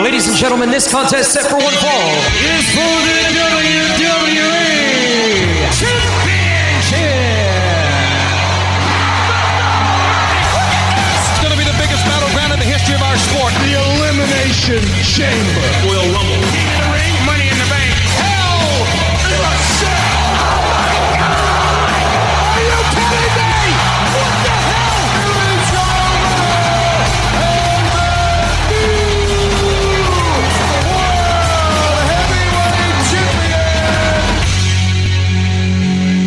Ladies and gentlemen, this contest set for one fall is for the WWE Championship. It's going to be the biggest battleground in the history of our sport. The Elimination Chamber. Royal Rumble.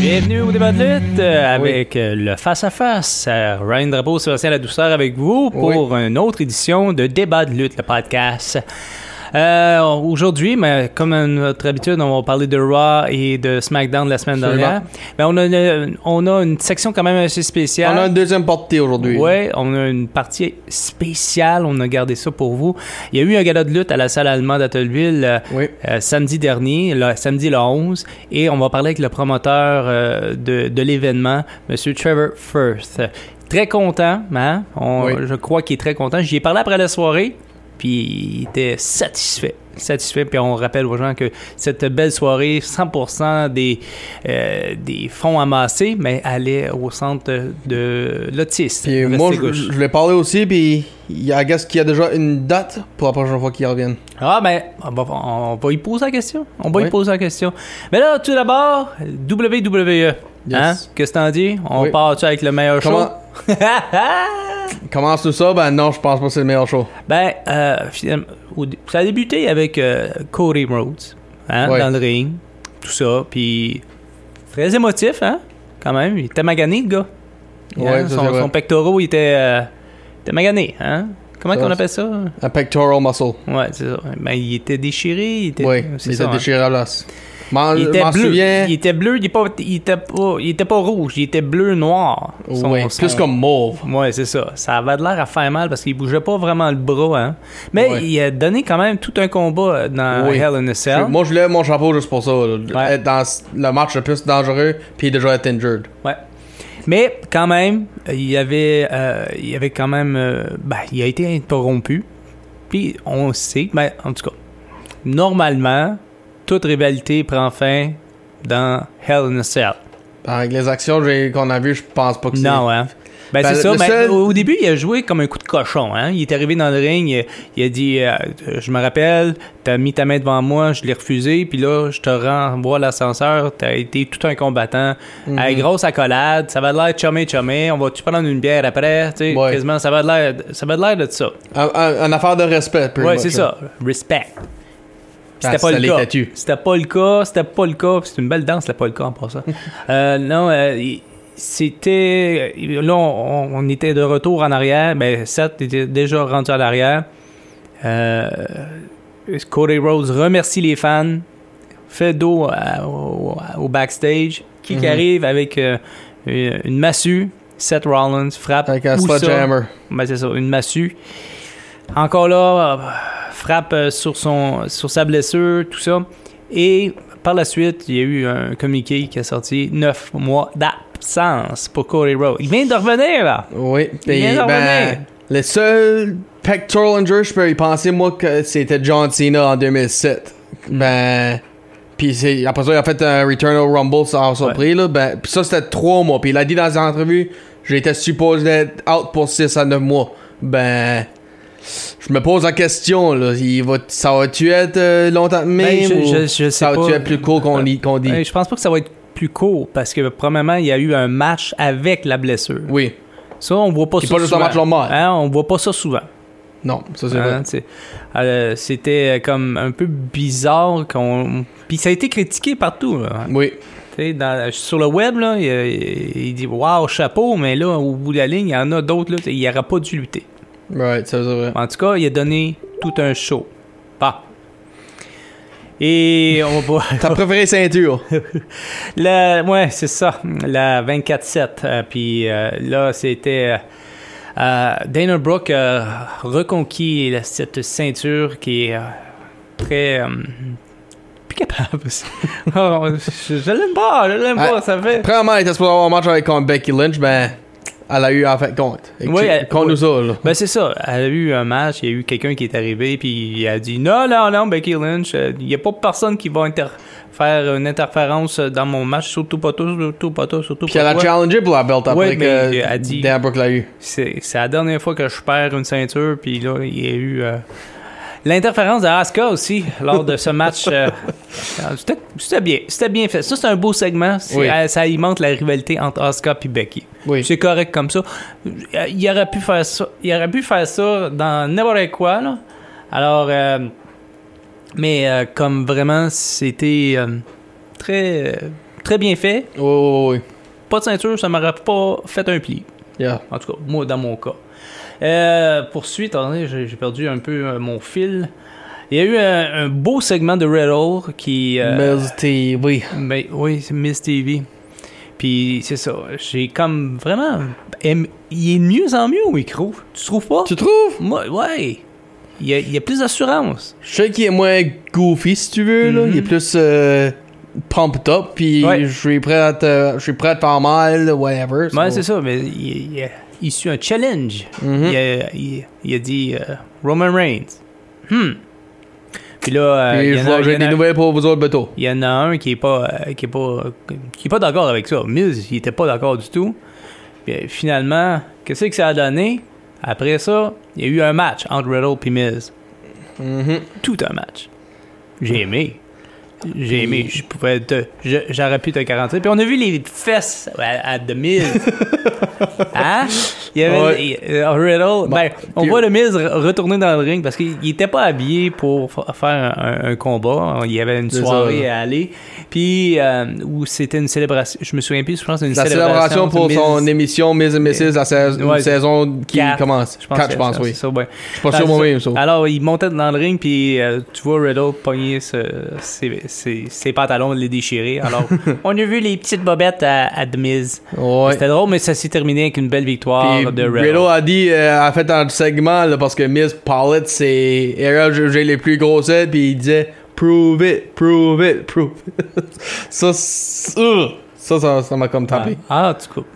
Bienvenue au débat de lutte euh, avec euh, le face-à-face. Euh, Ryan Drapeau, Sébastien La Douceur avec vous pour une autre édition de Débat de lutte, le podcast. Euh, Aujourd'hui, mais comme à notre habitude, on va parler de Raw et de SmackDown de la semaine dernière. Ben, on, a une, on a une section quand même assez spéciale. On a une deuxième partie aujourd'hui. Ouais, on a une partie spéciale, on a gardé ça pour vous. Il y a eu un gala de lutte à la salle allemande d'Attelville euh, Oui. euh, samedi dernier, le, samedi le 11, et on va parler avec le promoteur euh, de, de l'événement, M. Trevor Firth. Très content, hein? On- Oui. Je crois qu'il est très content. J'y ai parlé après la soirée, puis il était satisfait. Satisfait, puis on rappelle aux gens que cette belle soirée, 100% des, euh, des fonds amassés, mais allait au centre de l'autisme. Puis moi, je, je voulais parler aussi, puis il y a, qu'il y a déjà une date pour la prochaine fois qu'ils reviennent. Ah, ben, on va, on va y poser la question. On va y poser la question. Mais là, tout d'abord, WWE. Hein? Qu'est-ce que t'en dis? On Oui. part-tu avec le meilleur Comment, show? comment c'est ça? Ben non, je pense pas que c'est le meilleur show. ben, euh, ça a débuté avec euh, Cody Rhodes, hein, dans le ring, tout ça, puis très émotif, hein, quand même. Il était magané, le gars. Ouais, Hein, ça, son, vrai. son pectoral, il était, euh, il était magané, hein. Comment qu'on appelle ça? Un pectoral muscle. Ouais, c'est ça. Ben, il était déchiré, il était... Oui, c'est il ça, était hein. déchiré à la place. Il était bleu. souviens. Il était bleu, il était pas, il était pas, il était pas rouge, il était bleu noir. Son- Oui, son- plus comme mauve. Ouais, c'est ça. Ça avait l'air à faire mal parce qu'il bougeait pas vraiment le bras, hein. Mais Ouais. il a donné quand même tout un combat dans Oui. Hell in a Cell. Moi, je lève mon chapeau juste pour ça. là. Ouais. Être dans le match le plus dangereux, puis déjà être injured. Ouais. Mais quand même, il y avait, euh, il y avait quand même, euh, ben, il a été interrompu. Puis on sait, ben, en tout cas, normalement, toute rivalité prend fin dans Hell in a Cell. Avec les actions qu'on a vues, je pense pas que c'est. Non, hein. Ben, Ben, c'est ça. Ben, seul- Au début, il a joué comme un coup de cochon. Hein? Il est arrivé dans le ring, il, il a dit euh, Je me rappelle, t'as mis ta main devant moi, je l'ai refusé, puis là, je te renvoie l'ascenseur, t'as été tout un combattant. Mhm. Avec grosse accolade, ça va de l'air chumé chumé, on va-tu prendre une bière après Ouais. Quasiment, ça va de l'air de ça. Un, un- une affaire de respect, much, c'est ça. Respect. C'était pas le cas. C'était pas le cas. C'était pas le cas. C'est une belle danse, c'était pas le cas en passant. euh, non, euh, c'était. Là, on, on était de retour en arrière. Ben, Seth était déjà rendu à l'arrière. Euh, Cody Rhodes remercie les fans. Fait dos à- au, au backstage. Qui, qui Mhm. arrive avec une massue? Seth Rollins frappe. Avec un sledgehammer. Ben, c'est ça, une massue. Encore là, frappe euh, sur, son, sur sa blessure, tout ça. Et par la suite, il y a eu un communiqué qui a sorti 9 mois d'absence pour Cody Rhodes. Il vient de revenir, là. Oui, Il puis vient de revenir. ben, le seul pectoral injury, je peux y penser, moi, que c'était John Cena en 2007. Ben, puis après ça, il a fait un Return au Rumble sans surpris, là. Ben, puis ça, c'était trois mois. Puis il a dit dans une entrevue, j'étais supposé être out pour 6 à 9 mois. Ben, je me pose la question, là. Il va, ça va-tu être euh, longtemps de même? Ben, je- ou je- je sais ça va-tu être plus court qu'on dit? dit? Euh, je pense pas que ça va être plus court parce que, premièrement, il y a eu un match avec la blessure. Oui. Ça, on voit pas ça pas juste un souvent. match normal. Hein, on voit pas ça souvent. Non, ça c'est Hein, vrai. Euh, C'était comme un peu bizarre qu'on. Puis ça a été critiqué partout. là. Oui. Dans- sur le web, là, il, il dit Waouh, chapeau, mais là, au bout de la ligne, il y en a d'autres, il n'aurait pas dû lutter. Right, ça vrai. En tout cas, il a donné tout un show. Bah. Et on va. Ta préférée ceinture? La, ouais, c'est ça. La 24-7. Euh, puis euh, là, c'était. euh, euh, Dana Brooke a reconquis cette ceinture qui est euh, très. plus capable. Oh, je je l'aime pas, je l'aime pas. Ah, Ça fait. Premièrement, il était supposé avoir un match avec Becky Lynch, ben. Elle a eu en fait compte. Oui, elle- Contre oui. nous là. Ben c'est ça. Elle a eu un match, il y a eu quelqu'un qui est arrivé, puis il a dit non, non, non, Becky Lynch, euh, il n'y a pas personne qui va inter- faire une interférence dans mon match, surtout pas toi, surtout pas toi, surtout Puis pas elle a toi. challengé pour la belt après Ouais, que elle a dit- l'a eu. C'est c'est la dernière fois que je perds une ceinture, puis là, il y a eu euh, l'interférence de Asuka aussi lors de ce match. euh, C'était c'était bien, c'était bien fait. Ça, c'est un beau segment. C'est- Oui. euh, Ça alimente la rivalité entre Asuka et Becky. Oui. C'est correct comme ça. Euh, Il aurait pu faire ça. Il aurait pu faire ça dans n'importe quoi. Là. Alors, euh, mais euh, comme vraiment, c'était euh, très, euh, très bien fait. Oui, oui, oui. Pas de ceinture, ça m'aurait pas fait un pli. Yeah. En tout cas, moi, dans mon cas. Euh, poursuite, attendez, j'ai perdu un peu euh, mon fil. Il y a eu un, un beau segment de Riddle qui. euh, Miz TV. ben, oui, c'est Miss TV. Puis c'est ça. J'ai comme vraiment. aim- Il est de mieux en mieux au micro. Tu trouves pas? Tu trouves? Moi, ouais. Il y a, il y a plus d'assurance. Je sais qu'il est moins goofy, si tu veux, là. Il est plus euh, pumped up, puis Mhm. Ouais. je suis prêt à te, je suis prêt à te faire mal, whatever. Ouais, so- c'est ça. Mais il, il issu un challenge. Mhm. il, a, il- il a dit euh, Roman Reigns. Hmm. Puis là, euh, Puis il y en a- il j'ai des nouvelles pour vous autres, Beto. Il y en a un qui est pas euh, qui est pas qui est pas d'accord avec ça. Miz, il était pas d'accord du tout. Puis finalement, qu'est-ce que ça a donné? Après ça, il y a eu un match entre Riddle et Miz. Mhm. Tout un match. J'ai aimé. J'ai aimé. Je pouvais te, j'aurais pu te garantir. Puis on a vu les fesses à, à The Miz. hein? Il y avait Ouais. euh, Riddle. ben, on puis- voit le Miz re- retourner dans le ring parce qu'il il était pas habillé pour fa- faire un, un combat. Il y avait une soirée ça. à aller. Puis, euh, où c'était une célébration. Je me souviens plus, je pense une La célébration. célébration pour son émission Miz and Mrs. la sais- Ouais, saison qui Quatre. commence. Je pense, Quatre, je pense, oui. ça, ouais. Je suis pas sûr moi-même, ça. Alors, il montait dans le ring, puis euh, tu vois Riddle pogner ce- ses, ses- ses pantalons, les déchirer. Alors, on a vu les petites bobettes à, à The Miz. Ouais. C'était drôle, mais ça s'est terminé avec une belle victoire Puis de Riddle. Riddle a dit, euh, a fait dans le segment, là, parce que Miz parlait de ses erreurs jugées les plus grosses, puis il disait Prove it, prove it, prove it. ça, c'est- euh, ça, ça, ça m'a comme tapé. Ah, tu coupes.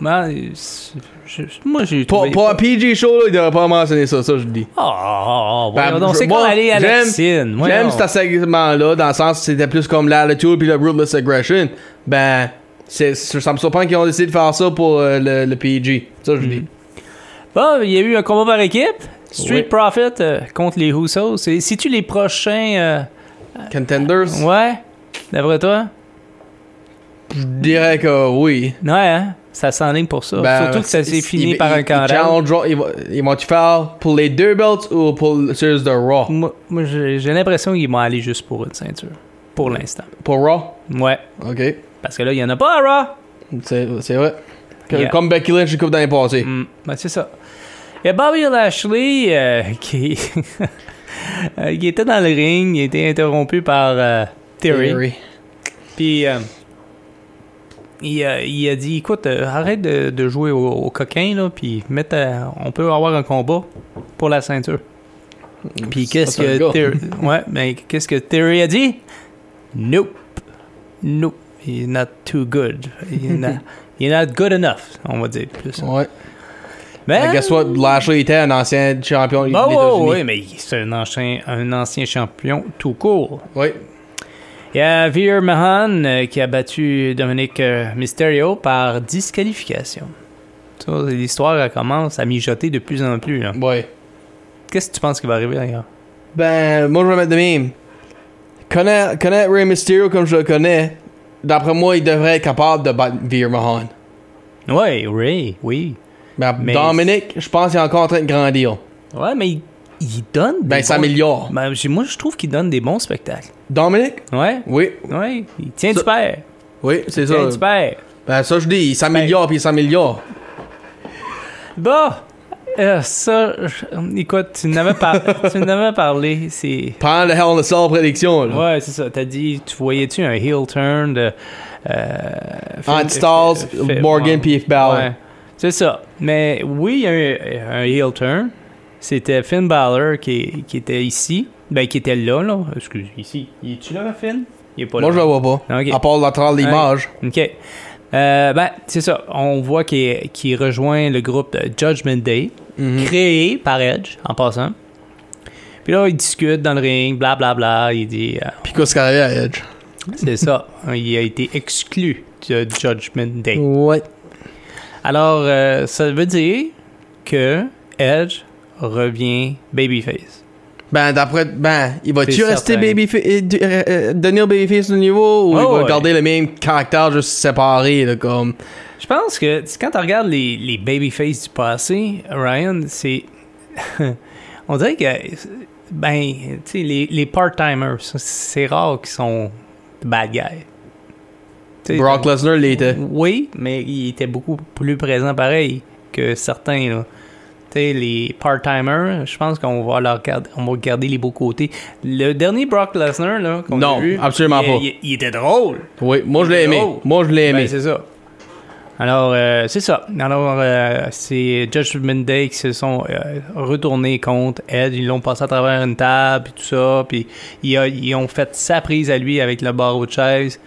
Je- moi, j'ai pas à PG Show, là, il devrait pas mentionner ça, ça, je le dis. Ah, ah, ah, Ben, donc, c'est comme aller à la piscine. J'aime ce segment-là, dans le sens c'était plus comme l'attitude puis le ruthless aggression. Ben, ça me surprend qu'ils ont décidé de faire ça pour euh, le, le PG. Ça, je dis. Bon, il y a eu un combat par équipe. Street Oui. Profit euh, contre les. C'est- C'est-tu les prochains... euh, Contenders? Ouais, d'après toi? Je dirais que oui. Ouais, hein? Ça s'enligne pour ça. Ben, Surtout que ça s'est fini il- par un il- il challenge- Ils vont, ils vont-tu faire pour les deux belts ou pour le series de Raw? Moi, moi, j'ai l'impression qu'ils vont aller juste pour une ceinture. Pour l'instant. Pour Raw? Ouais. Ok. Parce que là, il n'y en a pas à Raw. C'est, vrai. Yeah. Comme Becky Lynch, je coupe dans les passés. Mm, ben, c'est ça. Il y a Bobby Lashley euh, qui... euh, qui était dans le ring. Il a été interrompu par euh, Theory. Theory. Puis euh, il, a, il a dit écoute, euh, arrête de, de jouer au, au coquin, là, puis mette, euh, on peut avoir un combat pour la ceinture. Puis qu'est-ce que. Theory, ouais, mais qu'est-ce que Theory a dit? Nope, nope, he's not too good, he's not, he's not good enough, on va dire plus. Ouais. Mais I guess what? Lashley était un ancien champion des Bah ouais, États-Unis. ouais, mais c'est un ancien, un ancien champion tout court. Oui. Il y a Veer Mahan euh, qui a battu Dominic euh, Mysterio par disqualification. L'histoire commence à mijoter de plus en plus. là. Ouais. Qu'est-ce que tu penses qui va arriver d'ailleurs? Ben, moi, je vais mettre de même. Connaître, connaître Rey Mysterio comme je le connais, d'après moi, il devrait être capable de battre Veer Mahan. Ouais, Ray, oui. Ben, Mais- Dominic, je pense qu'il est encore en train de grandir. Ouais, mais il, il donne. des Ben, il bons- s'améliore. Ben, moi, je trouve qu'il donne des bons spectacles. Dominic? Ouais, Oui. ouais. Il tient Ça- du père. Oui, c'est Il ça. tient du père. Ben, ça, je dis, il s'améliore puis il s'améliore. Bon, euh, ça, je- écoute, tu n'avais pas, tu n'avais parlé, c'est. Pendant le Hell in a prédiction, là. Ouais, c'est ça. T'as dit, tu voyais-tu un heel turn de. Euh, fait- Morgan puis Balor. Ouais. C'est ça. Mais oui, il y a un heel turn. C'était Finn Balor qui, qui était ici. Ben, qui était là, là. Excuse, ici. Il est-tu là, Finn? Il est pas Moi, là. je le vois pas. Ok. À part la travers l'image. OK. Euh, ben, c'est ça. On voit qu'il qu'il rejoint le groupe de Judgment Day, Mhm. créé par Edge, en passant. Puis là, il discute dans le ring, blablabla. Il dit, euh, Puis qu'est-ce qui arrive à Edge? c'est ça. Il a été exclu de Judgment Day. Ouais. Alors, euh, ça veut dire que Edge revient babyface. Ben, d'après. Ben, il va-tu rester babyface. euh, euh, euh, devenir babyface au niveau ou Oh, il va ouais. garder le même caractère juste séparé, là, comme? Je pense que quand tu regardes les, les babyface du passé, Ryan, c'est. On dirait que. Ben, tu sais, les, les part-timers, c'est rare qu'ils sont bad guys. Brock Lesnar l'était. Oui, mais il était beaucoup plus présent pareil que certains. Là. Les part-timers, je pense qu'on va leur garder, on va garder les beaux côtés. Le dernier Brock Lesnar, là, qu'on Non, a vu, absolument il, pas. Il, il était drôle. Oui, moi je l'ai aimé. Moi je l'ai aimé. Ben, c'est ça. Alors, euh, c'est ça. Alors, euh, c'est Judgment Day qui se sont euh, retournés contre Ed. Ils l'ont passé à travers une table, puis tout ça. Puis ils, a- ils ont fait sa prise à lui avec le barreau de chaise.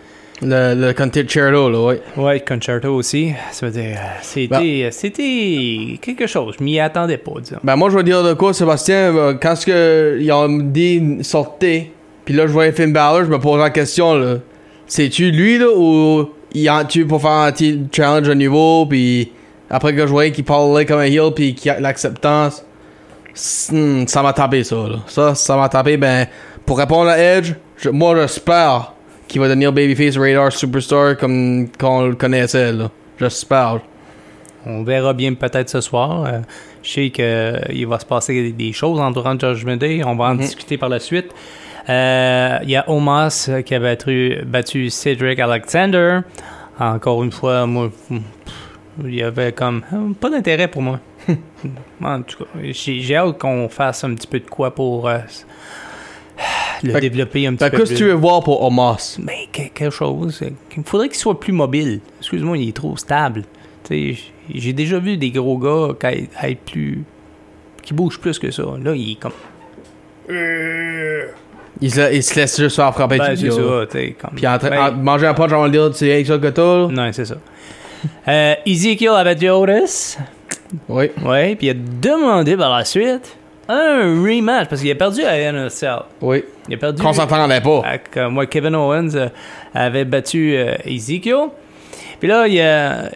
Le, le Concerto, là, ouais. Ouais, Concerto aussi. Ça veut dire, euh, c'était, c'était quelque chose. Je m'y attendais pas, disons. Ben moi je vais dire de quoi Sébastien euh, quand ce que ils ont dit sortez puis là je voyais Finn Balor je me posais la question là c'est-tu lui là ou il en tu pour faire un petit challenge à niveau puis après que je voyais qu'il parlait comme un heel puis qu'il a l'acceptance? Hmm, ça m'a tapé ça là ça ça m'a tapé ben pour répondre à Edge je- moi j'espère qu'il va devenir babyface radar superstar comme qu'on le connaissait là j'espère On verra bien peut-être ce soir. Euh, je sais qu'il va se passer des- choses entourant Judgment Day. On va en discuter par la suite. Euh, Il y a Omas qui a battu, battu Cedric Alexander. Encore une fois, moi, il y avait comme euh, pas d'intérêt pour moi. en tout cas, j'ai j'ai hâte qu'on fasse un petit peu de quoi pour euh, le Fait développer un petit Fait peu qu'est-ce que tu veux voir pour Omos Mais que- quelque chose. euh, Il faudrait qu'il soit plus mobile. Excuse-moi, il est trop stable. Tu sais, j'ai déjà vu des gros gars qui aient- plus. qui bougent plus que ça. Là, il est comme. il se, il se laisse juste faire frapper Ben, tout c'est ça, tu sais. Comme... Puis en train Ben, en- manger un punch avant le dire, c'est rien que ça que t'as. Non, c'est ça. Euh, Ezekiel a battu Otis. Oui. Ouais, puis il a demandé par la suite un rematch parce qu'il a perdu à NSL. Oui. Il a perdu. Qu'on s'entendait pas. Moi, Kevin Owens euh, avait battu euh, Ezekiel. Puis là, il a,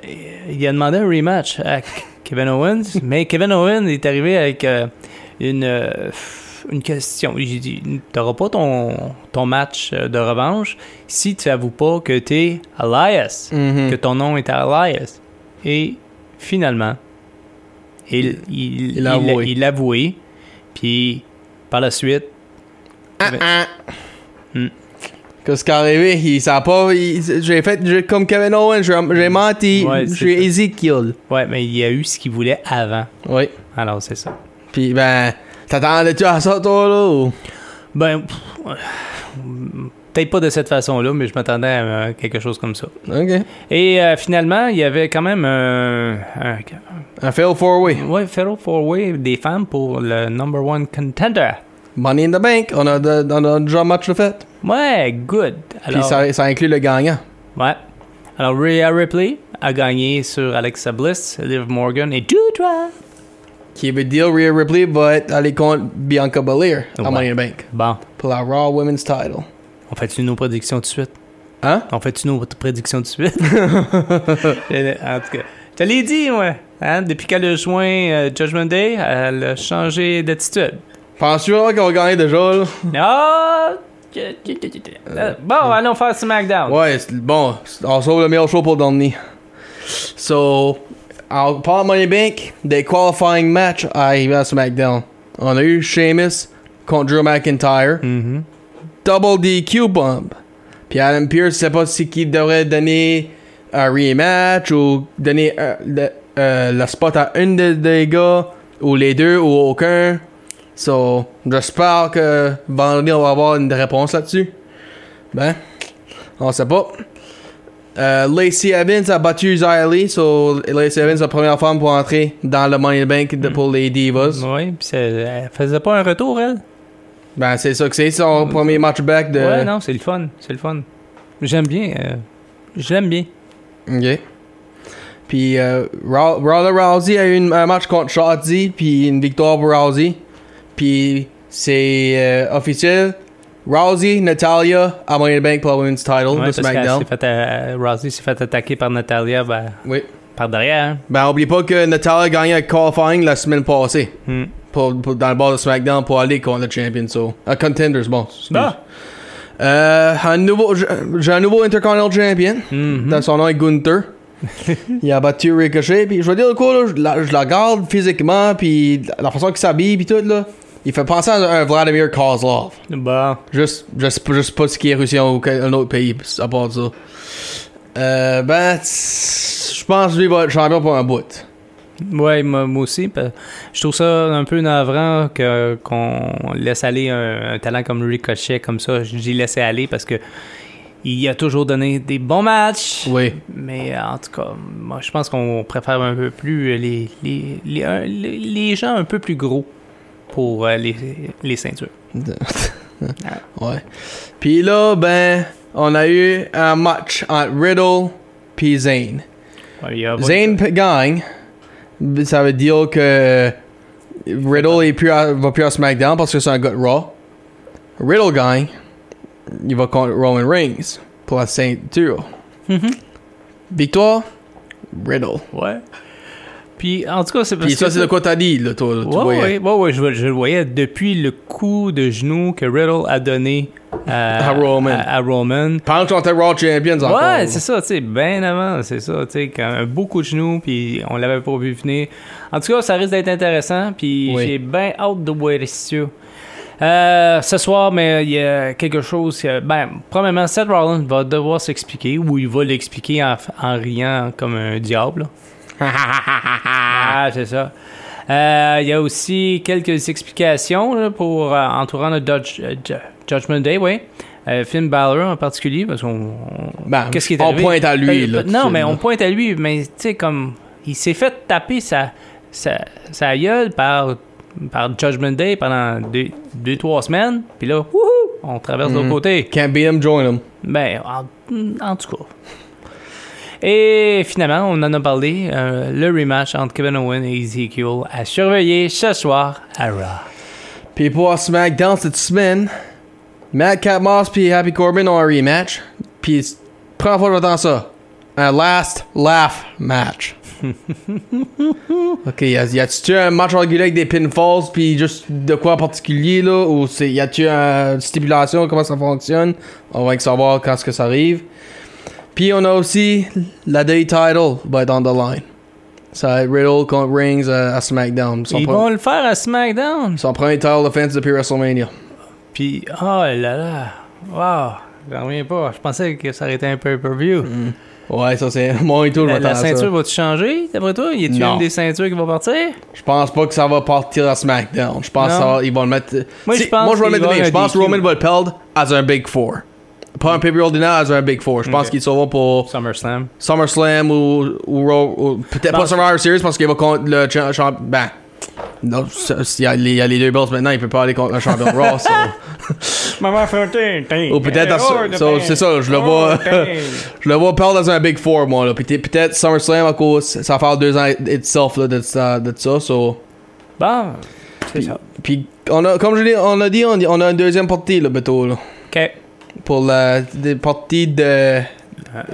il a demandé un rematch à Kevin Owens. mais Kevin Owens est arrivé avec euh, une, une question. J'ai dit T'auras pas ton, ton match de revanche si tu avoues pas que t'es Elias, Mhm. que ton nom est Elias. Et finalement, il, il, Il avoué. Puis par la suite, Hmm. Qu'est-ce qui est arrivé? Il s'est pas. J'ai fait j'ai- comme Kevin Owens, j'ai j'ai menti. Ouais, ça. Ezekiel. ouais, mais il a eu ce qu'il voulait avant. Oui. Alors, c'est ça. Puis ben, t'attendais-tu à ça, toi, là? Ou? Ben, pff, ouais. Peut-être pas de cette façon-là, mais je m'attendais à euh, quelque chose comme ça. Ok. Et euh, finalement, il y avait quand même un, un, Un fail four way. ouais, Fatal Four Way des femmes pour le number one contender. Money in the bank. On a, de- on a déjà un match de fait. Ouais, good. Puis Alors, ça, ça inclut le gagnant. ouais. Alors, Rhea Ripley a gagné sur Alexa Bliss, Liv Morgan et Doudra. Qui veut dire Rhea Ripley va être allée contre Bianca Belair à Ouais. Money in the Bank. Bon, Pour la Raw Women's Title. On fait-tu nos prédictions tout de suite? Hein? On fait-tu nos prédictions tout de suite? en tout cas, je te l'ai dit, moi. Hein? Depuis qu'elle a joint euh, Judgment Day, elle a changé d'attitude. Penses-tu vraiment qu'on va gagner déjà, là? Ah! Euh, Bon, allons faire SmackDown. Ouais, bon, on sauve le meilleur show pour dernier. So, en parlant de Money Bank, des qualifying matchs arrivés à SmackDown. On a eu Sheamus contre Drew McIntyre. Mhm. Double DQ bomb. Puis Adam Pearce, je sais pas si qui devrait donner un rematch ou donner euh, le, euh, le spot à un des, gars, ou les deux, ou aucun. So, j'espère que vendredi on va avoir une réponse là-dessus. Ben, on sait pas. Euh, Lacey Evans a battu Xylee, so Lacey Evans la première femme pour entrer dans le Money Bank de, pour les Divas. Oui, puis elle faisait pas un retour, elle? Ben, c'est ça que c'est, son premier match back de. Ouais, non, c'est le fun. C'est le fun. J'aime bien. euh, je l'aime bien. Ok. Puis euh, Ronda Rousey a eu une- un match contre Shotzi, puis une victoire pour Rousey. Puis c'est euh, officiel. Rousey, Natalia à Money in the Bank pour la Women's Title Ouais, de SmackDown. fait, euh, Rousey s'est fait attaquer par Natalia ben, Oui. par derrière. hein. Ben, oublie pas que Natalia a gagné avec qualifying la semaine passée. Hmm. Pour, pour- dans le bord de SmackDown pour aller contre le champion. So. Uh, contenders, bon. Ah. Euh, un nouveau, j'ai un nouveau Intercontinental Champion. Dans son nom est Gunther. il a battu Ricochet. Puis je veux dire quoi, là, je, la, je la garde physiquement. Puis la façon qu'il s'habille. Puis tout, là. Il fait penser à un Vladimir Kozlov. Bon. Juste, je sais je sais pas ce qui est réussi en aucun- un autre pays, à part ça. Euh, ben, je pense que lui va être champion pour un bout. Ouais, moi, moi aussi. Je trouve ça un peu navrant que, qu'on laisse aller un, un talent comme Ricochet comme ça. Je dis laisser aller parce que il a toujours donné des bons matchs. Oui. Mais euh, en tout cas, moi, je pense qu'on préfère un peu plus les, les, les, les- gens un peu plus gros pour euh, les, les ceintures. ouais. Puis là, ben, on a eu un match entre Riddle puis. Ouais, Zayn p- gagne. Ça veut dire que Riddle est plus à- va plus à SmackDown parce que c'est un gars de Raw. Riddle gagne. Il va contre Roman Reigns pour la ceinture. Mhm. Victoire, Riddle. Ouais. Puis en tout cas, c'est parce Puis ça, que c'est de quoi t'as dit, là, toi. tu Ouais, voyais. ouais, ouais, ouais, je, je le voyais depuis le coup de genou que Riddle a donné à, À Roman. à- à Roman. Pendant qu'on était Raw Champions encore. Ouais, c'est ça, tu sais, bien avant, c'est ça, tu sais, quand un beau coup de genou, puis on l'avait pas vu venir. En tout cas, ça risque d'être intéressant, puis Oui. j'ai bien hâte de voir ça. Euh, ce soir, mais il y a quelque chose. que- ben, premièrement, Seth Rollins va devoir s'expliquer, ou il va l'expliquer en, en riant comme un diable. là. ah, c'est ça. Euh, Il y a aussi quelques explications là, pour euh, entourant le Dodge- euh, Ju- Judgment Day, oui. Euh, Finn Balor en particulier, parce qu'on. on- Ben, Qu'est-ce qui est on arrivé? pointe à lui, là, tout de non, mais là. on pointe à lui, mais tu sais, comme. Il s'est fait taper sa, sa, sa gueule par, par Judgment Day pendant deux, deux trois semaines, puis là, wouhou, on traverse de l'autre côté. Can't beat him, join him. Ben, en, en tout cas. Et finalement, on en a parlé, euh, le rematch entre Kevin Owens et Ezekiel à surveiller ce soir à Raw. Puis pour SmackDown cette semaine, Matt Cat Moss puis Happy Corbin ont un rematch. Puis première fois que j'entends ça. Un last laugh match. ok, y a-tu un match régulier avec des pinfalls puis juste de quoi en particulier là? Ou c'est y a-tu une stipulation comment ça fonctionne? On va savoir quand est-ce que ça arrive. Puis on a aussi la Day Title va être on the line. Ça va être Riddle contre Rings à, à SmackDown. Son, Ils vont le faire à SmackDown? son premier title defense depuis WrestleMania. Puis, oh là là, wow, j'en reviens pas. Je pensais que ça aurait été un pay-per-view. Ouais, ça c'est moi et tout, La, la ceinture va-tu changer, d'après toi? Y a-tu une des ceintures qui va partir? Je pense pas que ça va partir à SmackDown. Je pense Non. que ça va- ils vont le mettre. Moi, je pense moi, je vais le mettre Je pense Roman va le perdre as un Big Four. Pas un pay-per-view ordinaire, as un Big Four. Je pense Ok. qu'ils seront pour SummerSlam. SummerSlam ou, ou, Raw- ou peut-être pas Survivor Series parce qu'il va contre le cha- champ. Ben. Non, ça- s'il y, a les- il y a les deux belts maintenant, il peut pas aller contre le champion Raw. ça. Maman fait un. Ou peut-être à- so- c'est ça, je le vois. Je le vois perdre dans un Big Four, moi. Là. Puis t'es- peut-être SummerSlam à cause. Ça va faire deux ans itself là, de, ça- de ça. So. Bon, c'est ça. Puis, on a, comme je l'ai on a dit, on, on a une deuxième partie, là, bientôt, là. OK. Pour la des parties de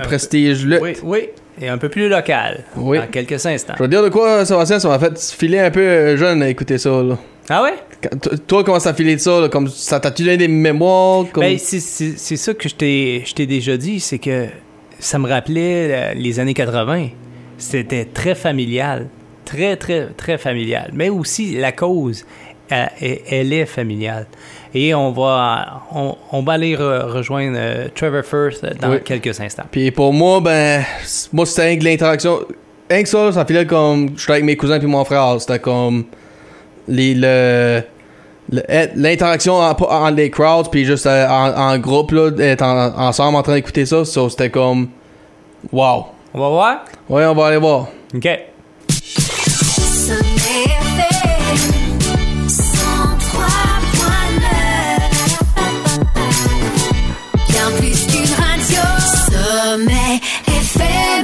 prestige lutte. Oui, oui. Et un peu plus local. Oui. Dans quelques instants. Je te dire de quoi ça va ça m'a fait filer un peu euh, jeune à écouter ça, là. Ah ouais? Quand- Toi, comment ça filé de ça, là? Comme ça t'a-tu donné des mémoires? Comme... Ben, c'est- ça que je t'ai je t'ai déjà dit, c'est que ça me rappelait euh, les années 80. C'était très familial. Très, très, très familial. Mais aussi, la cause, euh, elle, elle est familiale. Et on va, on, on va aller re- rejoindre euh, Trevor Firth dans Oui. quelques instants. Puis pour moi, ben, moi, c'était rien que l'interaction. Rien que ça, ça filait comme. Je suis avec mes cousins puis mon frère. C'était comme. Les, le. L'interaction en- entre les crowds, puis juste euh, en, en groupe, là, être en- ensemble en train d'écouter ça, ça c'était comme. Wow. On va voir? Ouais, on va aller voir. OK.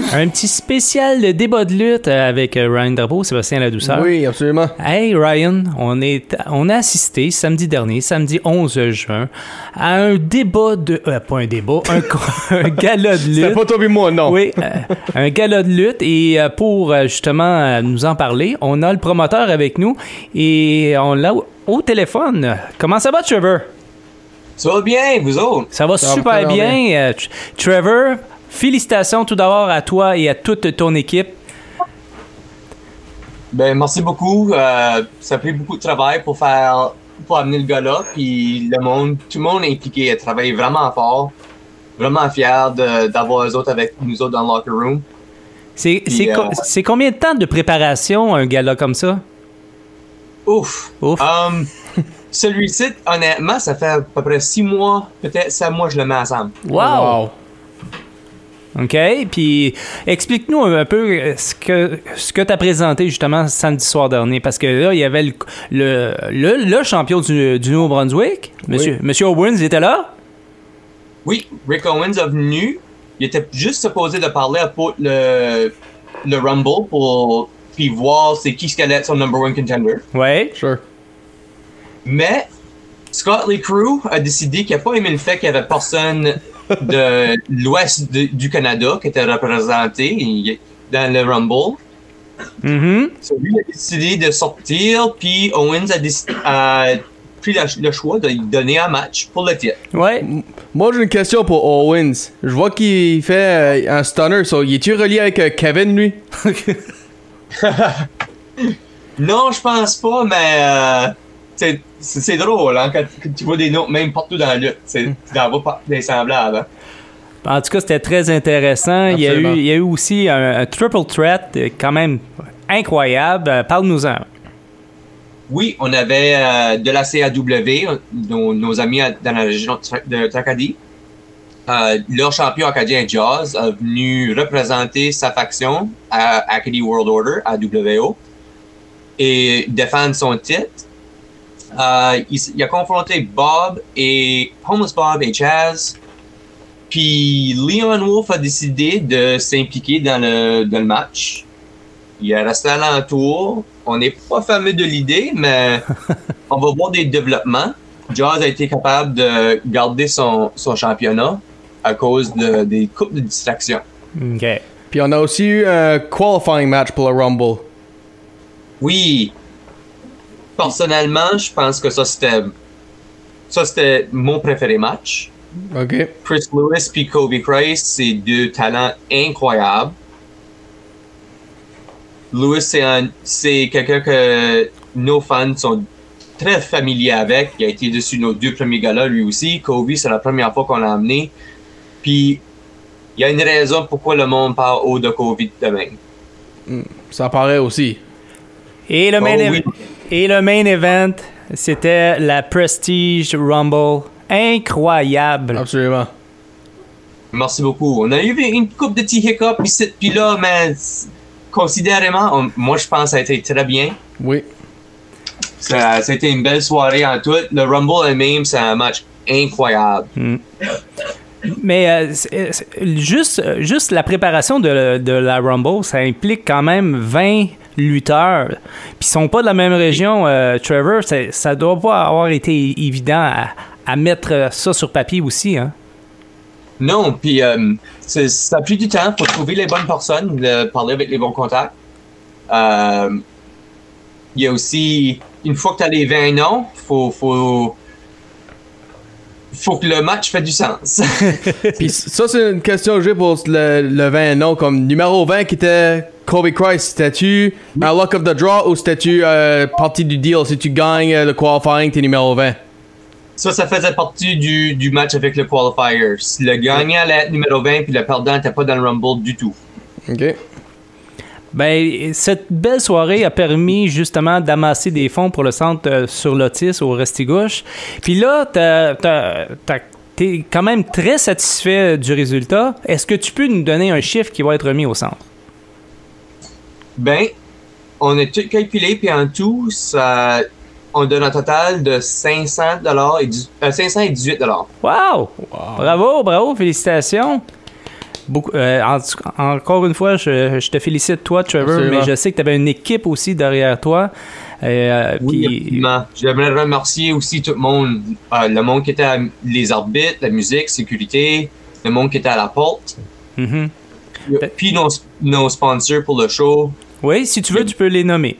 Un petit spécial de débat de lutte avec euh, Ryan Drapeau, Sébastien Ladouceur. Oui, absolument. Hey Ryan, on, est, on a assisté samedi dernier, samedi 11 juin, à un débat de... euh, pas un débat, un, un gala de C'était lutte. pas toi et moi, non. Oui, euh, un gala de lutte. Et euh, pour euh, justement euh, nous en parler, on a le promoteur avec nous et on l'a au, téléphone. Comment ça va, Trevor? Ça va bien, vous autres? Ça va Ça super bien. bien. Euh, Tr- Trevor, félicitations tout d'abord à toi et à toute ton équipe. Ben, merci beaucoup. Euh, ça a pris beaucoup de travail pour faire, pour amener le gars là. Puis le monde, tout le monde est impliqué, a travaillé vraiment fort. Vraiment fier de- d'avoir eux autres avec nous autres dans le locker room. C'est euh, c'est combien de temps de préparation un gala comme ça? Ouf! Ouf. Um, Celui-ci, honnêtement, ça fait à peu près six mois, peut-être sept mois, je le mets ensemble. Wow! OK? Puis explique-nous un peu euh, ce que, ce que tu as présenté justement samedi soir dernier. Parce que là, il y avait le, le, le, le champion du, du Nouveau-Brunswick, Monsieur, Monsieur Owens, il était là? Oui, Rick Owens est venu. Il était juste supposé de parler pour le, le Rumble pour puis voir c'est qui qui allait être son number one contender. Ouais. Sure. Mais Scott Lee Crew a décidé qu'il n'a pas aimé le fait qu'il n'y avait personne de l'ouest du Canada qui était représenté dans le Rumble. Mhm. So, lui a décidé de sortir, puis Owens a, pris la- le choix de lui donner un match pour le titre. Ouais. Moi, j'ai une question pour Owens. Je vois qu'il fait euh, un stunner. So, il est-tu relié avec euh, Kevin, lui? Non, je pense pas, mais euh, c'est- drôle hein, quand, quand tu vois des noms même partout dans la lutte. C'est- Tu en vois pas des semblables. hein. En tout cas, c'était très intéressant. Il y, a eu, il y a eu aussi un, un triple threat euh, quand même incroyable. Euh, Parle-nous-en. Oui, on avait euh, de la CAW, nos, nos amis dans la région de Tra- de Tracadie. Euh, leur champion acadien Jaws a venu représenter sa faction à Acadie World Order, à WO, et défendre son titre. Euh, il, a confronté Bob et Homeless Bob et Chaz. Puis Leon Wolf a décidé de s'impliquer dans le, dans le match. Il est resté alentour. On n'est pas fameux de l'idée, mais on va voir des développements. Jaws a été capable de garder son, son championnat à cause de, des coupes de distraction. OK. Puis on a aussi eu un qualifying match pour le Rumble. Oui. Personnellement, je pense que ça c'était ça c'était mon préféré match. OK. Chris Lewis puis Kobe Christ, c'est deux talents incroyables. Lewis, c'est un- c'est quelqu'un que nos fans sont très familiers avec. Il a été dessus nos deux premiers galas, lui aussi. Kobe, c'est la première fois qu'on l'a amené. Puis, il y a une raison pourquoi le monde parle haut de Kobe de même. Ça paraît aussi. Et le main, Oh, ev- oui. Et le main event, c'était la Prestige Rumble. Incroyable. Absolument. Merci beaucoup. On a eu une coupe de petits hiccups ici puis là, mais considérément, on- moi je pense que ça a été très bien. Oui. Ça, ça a été une belle soirée en tout. Le Rumble elle-même, c'est un match incroyable. Mais euh, c'est- c'est- juste, juste la préparation de, de la Rumble, ça implique quand même 20 lutteurs. Puis ils sont pas de la même région, euh, Trevor. Ça doit pas avoir été évident à, mettre ça sur papier aussi. Hein? Non, puis euh, ça a pris du temps. faut trouver les bonnes personnes, parler avec les bons contacts. Euh, Il y a aussi, une fois que tu as les 20 noms, faut, faut, faut que le match fait du sens. Puis ça, c'est une question que j'ai pour le, le 20 non? Comme numéro 20 qui était Kobe Christ, c'était-tu un luck of the draw ou c'était-tu euh, partie du deal? Si tu gagnes euh, le qualifying, t'es numéro 20. Ça, ça faisait partie du, du match avec le qualifier. Si Le gagnant allait être numéro 20, puis le perdant n'était pas dans le Rumble du tout. OK. Ben, cette belle soirée a permis justement d'amasser des fonds pour le centre euh, sur l'autisme au Restigouche. Puis là, t'as- t'es quand même très satisfait du résultat. Est-ce que tu peux nous donner un chiffre qui va être remis au centre? Ben, on a tout calculé, puis en tout, ça, on donne un total de 500 et, dix- euh, 518 Wow! Bravo, bravo, félicitations. Beaucoup, euh, en encore une fois, je, je te félicite, toi, Trevor, Absolument. mais je sais que tu avais une équipe aussi derrière toi. Euh, Oui. J'aimerais remercier aussi tout le monde, euh, le monde qui était à les arbitres, la musique, sécurité, le monde qui était à la porte, Mhm. puis nos, nos sponsors pour le show. Oui, si tu veux, tu peux les nommer.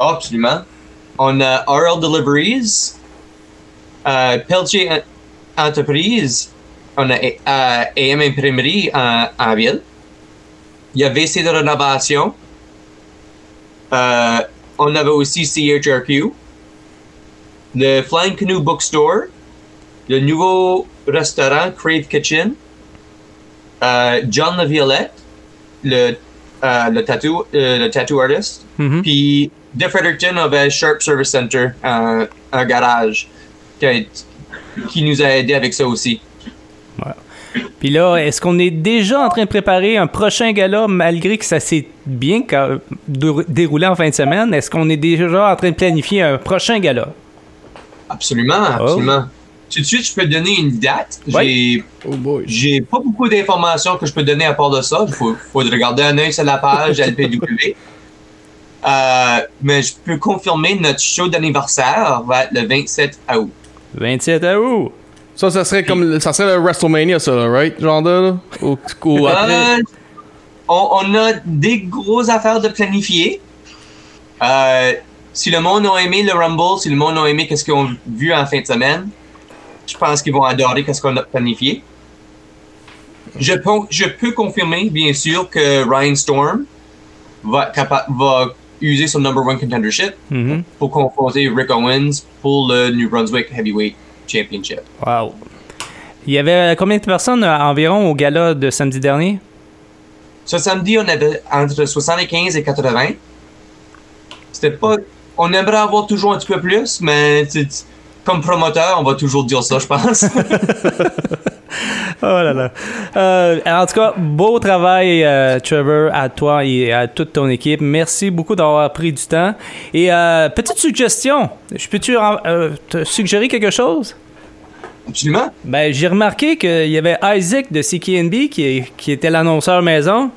Absolument. On a RL Deliveries, Pelletier En- Entreprise, on a AM Imprimerie en, en ville. Il y a VC de rénovation. Euh, on avait aussi CHRQ. Le Flying Canoe Bookstore. Le nouveau restaurant Crave Kitchen. Euh, John La Violette. Le, euh, le, tattoo, euh, le tattoo artist. Mhm. Puis de Fredericton avait Sharp Service Center, un, un garage qui, a- qui nous a aidé avec ça aussi. Puis là, est-ce qu'on est déjà en train de préparer un prochain gala, malgré que ça s'est bien déroulé en fin de semaine? Est-ce qu'on est déjà en train de planifier un prochain gala? Absolument, absolument. Tout de suite, je peux te donner une date. Oui. J'ai Oh j'ai pas beaucoup d'informations que je peux donner à part de ça. Il faut, faut regarder un œil sur la page LPW. Euh, mais je peux confirmer notre show d'anniversaire va être le 27 août. 27 août. Ça, ça serait comme. Ça serait le WrestleMania, ça, là, right? Genre de, là? Ou, ou après. Euh, on, on a des grosses affaires de planifier. Euh, si le monde a aimé le Rumble, si le monde a aimé qu'est-ce qu'ils ont vu en fin de semaine, je pense qu'ils vont adorer qu'est-ce qu'on a planifié. Je peux, je peux confirmer, bien sûr, que Ryan Storm va, va user son number one contendership Mhm. pour confronter Rick Owens pour le New Brunswick Heavyweight Championship. Wow. Il y avait combien de personnes euh, environ au gala de samedi dernier? Ce samedi, on avait entre 75 et 80. C'était pas. On aimerait avoir toujours un petit peu plus, mais comme promoteur, on va toujours dire ça, je pense. Oh là là. Euh, en tout cas, beau travail, euh, Trevor, à toi et à toute ton équipe. Merci beaucoup d'avoir pris du temps. Et euh, petite suggestion, je peux-tu te suggérer quelque chose? Absolument. Ben, j'ai remarqué qu'il y avait Isaac de CKNB qui, qui était l'annonceur maison.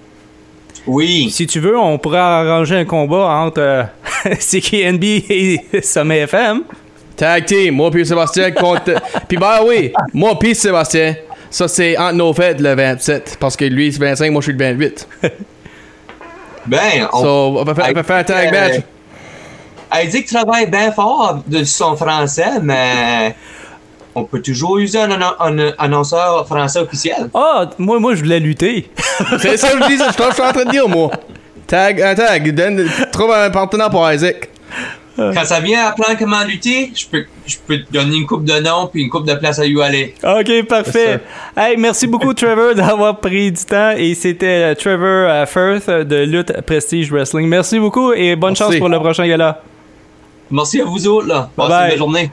Oui. Si tu veux, on pourrait arranger un combat entre CKNB et Sommet FM. Tag team, moi puis Sébastien contre. puis bah oui, moi puis Sébastien. Ça, c'est entre nos fêtes le 27. Parce que lui, c'est 25, moi, je suis le 28. Ben, on. So, on va faire, on va faire un tag match. Elle dit qu'il travaille bien fort de son français, mais on peut toujours user un, annon- un annonceur français officiel. Ah, moi, moi, je voulais lutter. C'est ça que je suis je suis en train de dire, moi. Tag, un tag. Donne- trouve un partenaire pour Isaac. Quand ça vient à plan comment lutter, je peux, je peux te donner une coupe de noms puis une coupe de place à y aller. OK, parfait. Hey, merci beaucoup, Trevor, d'avoir pris du temps. Et c'était euh, Trevor euh, Firth euh, de Lutte Prestige Wrestling. Merci beaucoup et bonne Merci. chance pour le prochain gala. Merci à vous autres, là. Passez une belle journée.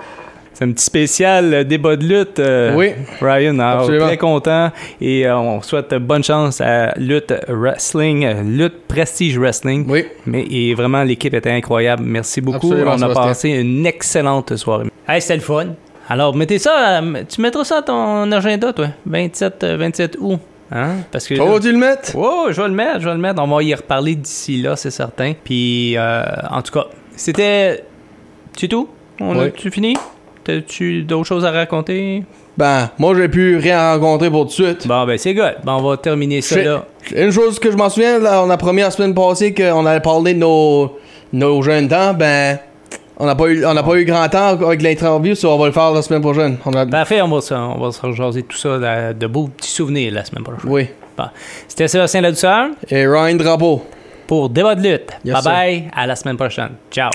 C'est un petit spécial euh, débat de lutte. euh, Oui. Ryan, alors, très content. Et euh, on souhaite bonne chance à Lutte Wrestling, Lutte Prestige Wrestling. Oui. Mais et vraiment, l'équipe était incroyable. Merci beaucoup. Absolument, on a Sébastien. passé une excellente soirée. Hey, c'était le fun. Alors, mettez ça, tu mettras ça à ton agenda, toi? 27, euh, 27 août. Hein? Parce que. Toi, vas-tu le mettre? Oh, je vais le mettre, je vais le mettre. On va y reparler d'ici là, c'est certain. Puis, euh, en tout cas, c'était. C'est tout? On Oui. a-tu fini? T'as-tu d'autres choses à raconter? Ben, moi, j'ai pu rien rencontrer pour tout de suite. Bon, ben, c'est good. Ben, on va terminer ça là. Une chose que je m'en souviens, là, on a promis la semaine passée qu'on allait parler de nos, nos jeunes temps, ben, on n'a pas eu, on pas eu grand temps avec l'interview, so on va le faire la semaine prochaine. On a, Parfait, on va, se- on va se rejaser tout ça, de, de beaux petits souvenirs la semaine prochaine. oui. Bon. C'était Sébastien Ladouceur Et Ryan Drapeau. pour Débat de lutte. Yes, bye bye, à la semaine prochaine. Ciao.